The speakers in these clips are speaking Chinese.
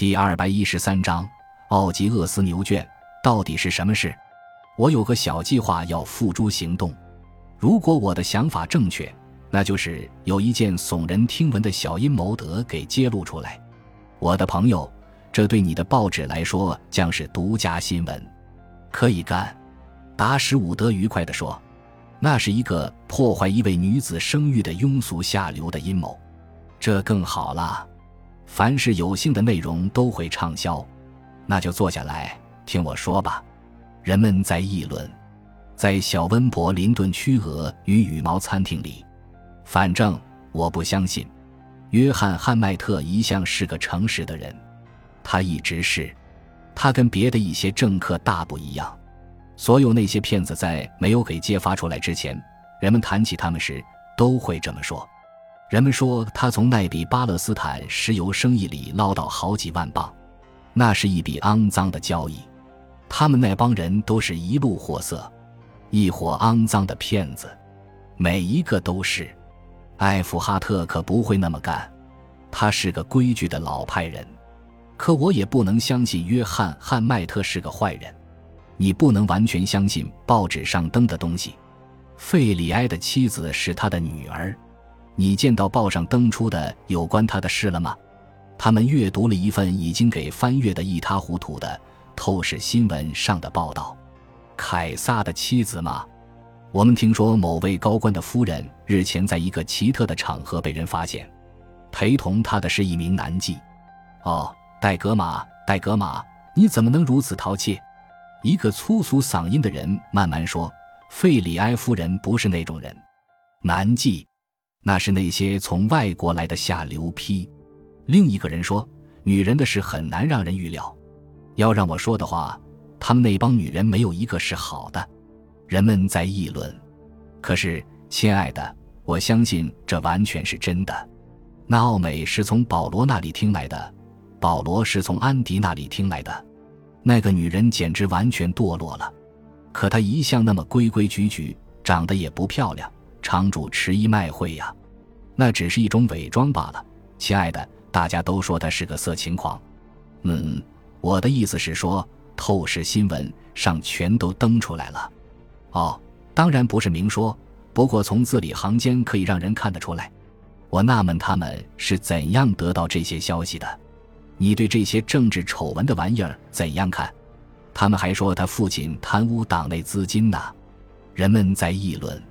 第二百一十三章，奥吉厄斯牛圈到底是什么事？我有个小计划要付诸行动。如果我的想法正确，那就是有一件耸人听闻的小阴谋得给揭露出来。我的朋友，这对你的报纸来说将是独家新闻，可以干。达什伍德愉快地说：“那是一个破坏一位女子声誉的庸俗下流的阴谋。这更好了。”凡是有幸的内容都会畅销，那就坐下来听我说吧。人们在议论，在小温伯林顿区鹅与羽毛餐厅里。反正我不相信，约翰汉迈特一向是个诚实的人，他一直是。他跟别的一些政客大不一样。所有那些骗子在没有给揭发出来之前，人们谈起他们时都会这么说。人们说他从奈比巴勒斯坦石油生意里捞到好几万镑，那是一笔肮脏的交易。他们那帮人都是一路货色，一伙肮脏的骗子，每一个都是。艾弗哈特可不会那么干，他是个规矩的老派人。可我也不能相信约翰汉迈特是个坏人。你不能完全相信报纸上登的东西。费里埃的妻子是他的女儿。你见到报上登出的有关他的事了吗？他们阅读了一份已经给翻阅的一塌糊涂的《透视新闻》上的报道。凯撒的妻子吗？我们听说某位高官的夫人日前在一个奇特的场合被人发现，陪同他的是一名男妓。哦，戴格玛，戴格玛，你怎么能如此淘气？一个粗俗嗓音的人慢慢说：“费里埃夫人不是那种人。”男妓。那是那些从外国来的下流批。另一个人说：“女人的事很难让人预料。要让我说的话，他们那帮女人没有一个是好的。”人们在议论。可是，亲爱的，我相信这完全是真的。那奥美是从保罗那里听来的，保罗是从安迪那里听来的。那个女人简直完全堕落了。可她一向那么规规矩矩，长得也不漂亮。常主持一卖会呀，那只是一种伪装罢了，亲爱的。大家都说他是个色情狂。嗯，我的意思是说，透视新闻上全都登出来了。哦，当然不是明说，不过从字里行间可以让人看得出来。我纳闷他们是怎样得到这些消息的。你对这些政治丑闻的玩意儿怎样看？他们还说他父亲贪污党内资金呢。人们在议论。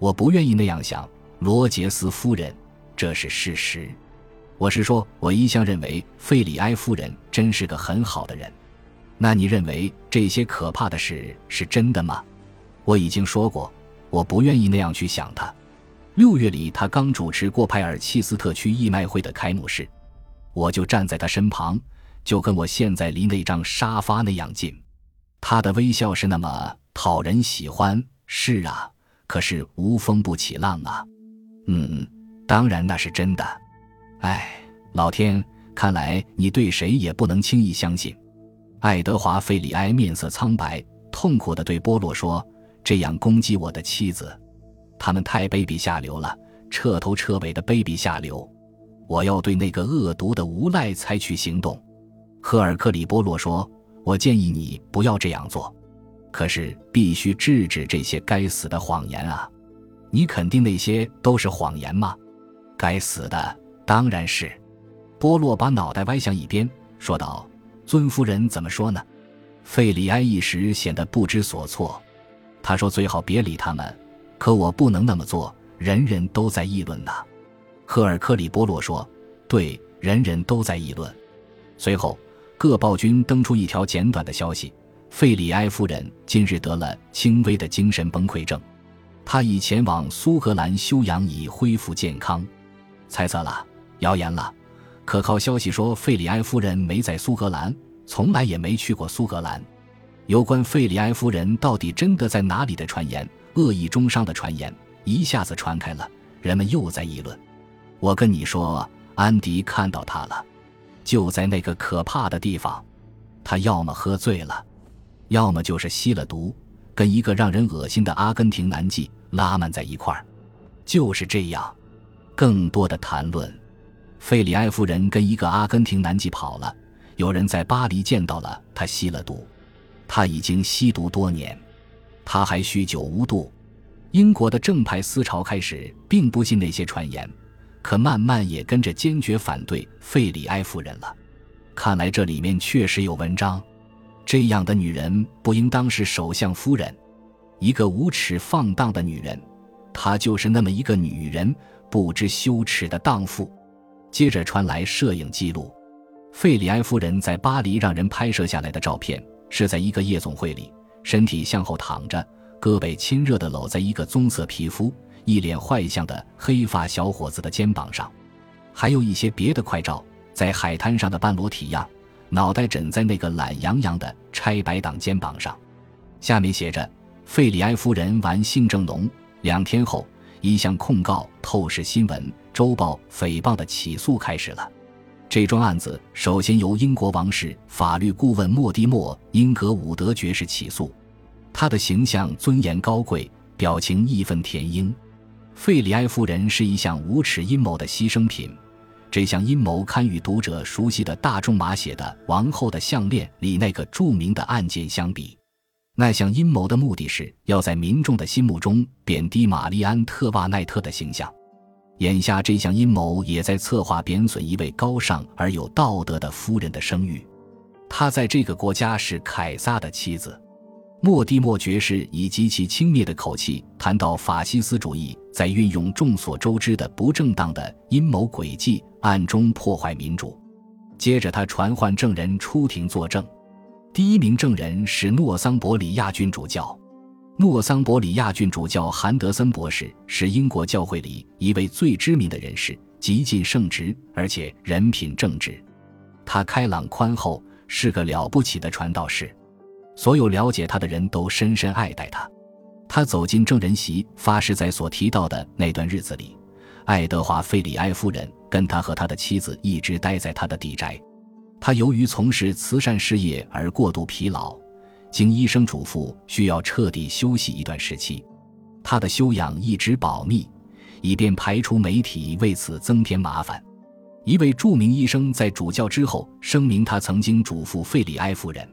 我不愿意那样想，罗杰斯夫人，这是事实。我是说，我一向认为费里埃夫人真是个很好的人。那你认为这些可怕的事是真的吗？我已经说过，我不愿意那样去想他。六月里，他刚主持过派尔契斯特区义卖会的开幕式，我就站在他身旁，就跟我现在离那张沙发那样近。他的微笑是那么讨人喜欢。是啊。可是无风不起浪啊，嗯，当然那是真的。哎，老天，看来你对谁也不能轻易相信。爱德华·费里埃面色苍白，痛苦地对波洛说：“这样攻击我的妻子，他们太卑鄙下流了，彻头彻尾的卑鄙下流。我要对那个恶毒的无赖采取行动。”赫尔克里波洛说：“我建议你不要这样做。”可是必须制止这些该死的谎言啊！你肯定那些都是谎言吗？该死的，当然是。波洛把脑袋歪向一边，说道：“尊夫人怎么说呢？”费里埃一时显得不知所措。他说：“最好别理他们。”可我不能那么做，人人都在议论呢。赫尔克里波洛说：“对，人人都在议论。”随后，各报均登出一条简短的消息。费里埃夫人近日得了轻微的精神崩溃症，她已前往苏格兰休养，以恢复健康。猜测了，谣言了。可靠消息说，费里埃夫人没在苏格兰，从来也没去过苏格兰。有关费里埃夫人到底真的在哪里的传言，恶意中伤的传言，一下子传开了，人们又在议论。我跟你说，安迪看到她了，就在那个可怕的地方。他要么喝醉了。要么就是吸了毒，跟一个让人恶心的阿根廷男妓拉曼在一块儿，就是这样。更多的谈论，费里埃夫人跟一个阿根廷男妓跑了，有人在巴黎见到了他吸了毒。他已经吸毒多年，他还酗酒无度。英国的正派思潮开始并不信那些传言，可慢慢也跟着坚决反对费里埃夫人了。看来这里面确实有文章。这样的女人不应当是首相夫人，一个无耻放荡的女人。她就是那么一个女人，不知羞耻的荡妇。接着传来摄影记录，费里埃夫人在巴黎让人拍摄下来的照片。是在一个夜总会里，身体向后躺着，胳膊亲热地搂在一个棕色皮肤、一脸坏相的黑发小伙子的肩膀上。还有一些别的快照，在海滩上的半裸体样，脑袋枕在那个懒洋洋的拆白党肩膀上。下面写着：“费里埃夫人玩性正浓。”两天后，一项控告《透视新闻周报》诽谤的起诉开始了。这桩案子首先由英国王室法律顾问莫蒂莫·英格伍德爵士起诉，他的形象尊严高贵，表情义愤填膺。费里埃夫人是一项无耻阴谋的牺牲品，这项阴谋堪与读者熟悉的大仲马写的《王后的项链》里那个著名的案件相比。那项阴谋的目的是要在民众的心目中贬低玛丽安特瓦奈特的形象。眼下，这项阴谋也在策划贬损一位高尚而有道德的夫人的声誉。她在这个国家是凯撒的妻子。莫蒂莫爵士以极其轻蔑的口气谈到法西斯主义在运用众所周知的不正当的阴谋诡计，暗中破坏民主。接着，他传唤证人出庭作证。第一名证人是诺桑伯里亚郡主教。诺桑伯里亚郡主教韩德森博士是英国教会里一位最知名的人士，极尽圣职，而且人品正直。他开朗宽厚，是个了不起的传道士，所有了解他的人都深深爱戴他。他走进证人席，发誓在所提到的那段日子里，爱德华·费里埃夫人跟他和他的妻子一直待在他的地宅。他由于从事慈善事业而过度疲劳。经医生嘱咐，需要彻底休息一段时期。他的修养一直保密，以便排除媒体为此增添麻烦。一位著名医生在主教之后声明，他曾经嘱咐费里埃夫人，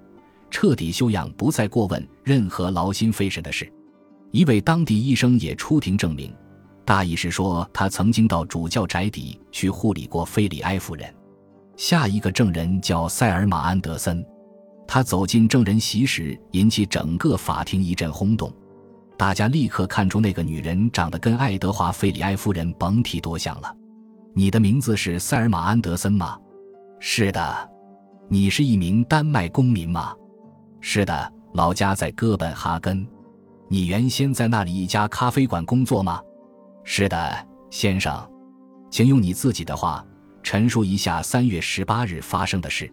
彻底休养，不再过问任何劳心费神的事。一位当地医生也出庭证明，大意是说他曾经到主教宅邸去护理过菲里埃夫人。下一个证人叫塞尔玛安德森。他走进证人席时，引起整个法庭一阵轰动。大家立刻看出那个女人长得跟爱德华·菲里埃夫人甭提多像了。你的名字是塞尔玛·安德森吗？是的。你是一名丹麦公民吗？是的。老家在哥本哈根。你原先在那里一家咖啡馆工作吗？是的，先生。请用你自己的话陈述一下三月十八日发生的事。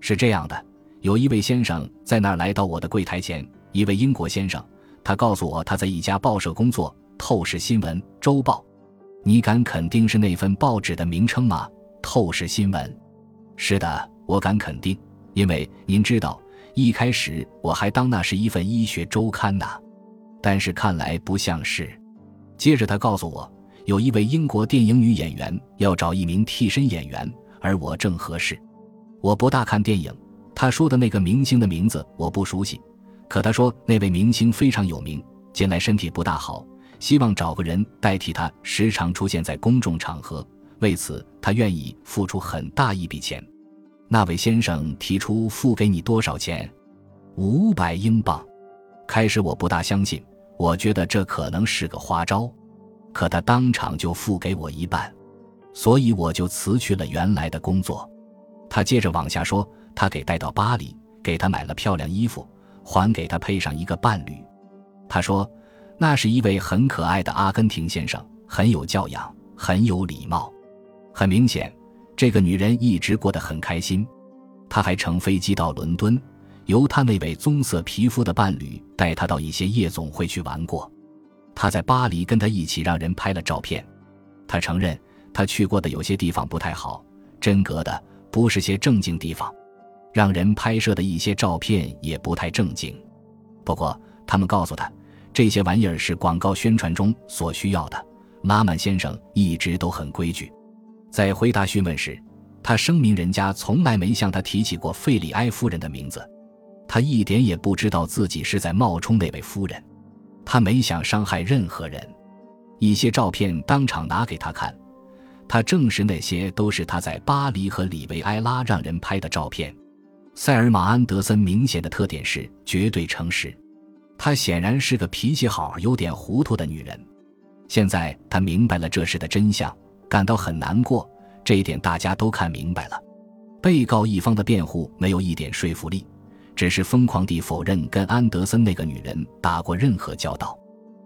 是这样的。有一位先生在那儿来到我的柜台前，一位英国先生，他告诉我他在一家报社工作，《透视新闻周报》。你敢肯定是那份报纸的名称吗？《透视新闻》。是的，我敢肯定，因为您知道，一开始我还当那是一份医学周刊呢，但是看来不像是。接着他告诉我，有一位英国电影女演员要找一名替身演员，而我正合适。我不大看电影。他说的那个明星的名字我不熟悉，可他说那位明星非常有名，近来身体不大好，希望找个人代替他时常出现在公众场合。为此，他愿意付出很大一笔钱。那位先生提出付给你多少钱？五百英镑。开始我不大相信，我觉得这可能是个花招，可他当场就付给我一半，所以我就辞去了原来的工作。他接着往下说。他给带到巴黎，给他买了漂亮衣服，还给他配上一个伴侣。他说，那是一位很可爱的阿根廷先生，很有教养，很有礼貌。很明显，这个女人一直过得很开心。他还乘飞机到伦敦，由他那位棕色皮肤的伴侣带他到一些夜总会去玩过。他在巴黎跟他一起让人拍了照片。他承认，他去过的有些地方不太好，真格的不是些正经地方。让人拍摄的一些照片也不太正经，不过他们告诉他，这些玩意儿是广告宣传中所需要的。拉曼先生一直都很规矩，在回答询问时，他声明人家从来没向他提起过费里埃夫人的名字，他一点也不知道自己是在冒充那位夫人，他没想伤害任何人。一些照片当场拿给他看，他证实那些都是他在巴黎和里维埃拉让人拍的照片。塞尔玛·安德森明显的特点是绝对诚实，她显然是个脾气好、有点糊涂的女人。现在他明白了这事的真相，感到很难过。这一点大家都看明白了，被告一方的辩护没有一点说服力，只是疯狂地否认跟安德森那个女人打过任何交道。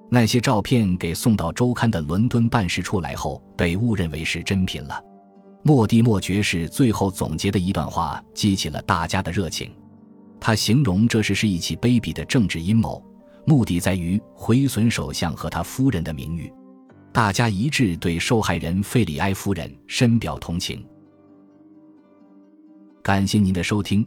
那些照片给送到周刊的伦敦办事处来后，被误认为是真品了。莫蒂莫爵士最后总结的一段话激起了大家的热情，他形容这事是一起卑鄙的政治阴谋，目的在于毁损首相和他夫人的名誉。大家一致对受害人费里埃夫人深表同情。感谢您的收听，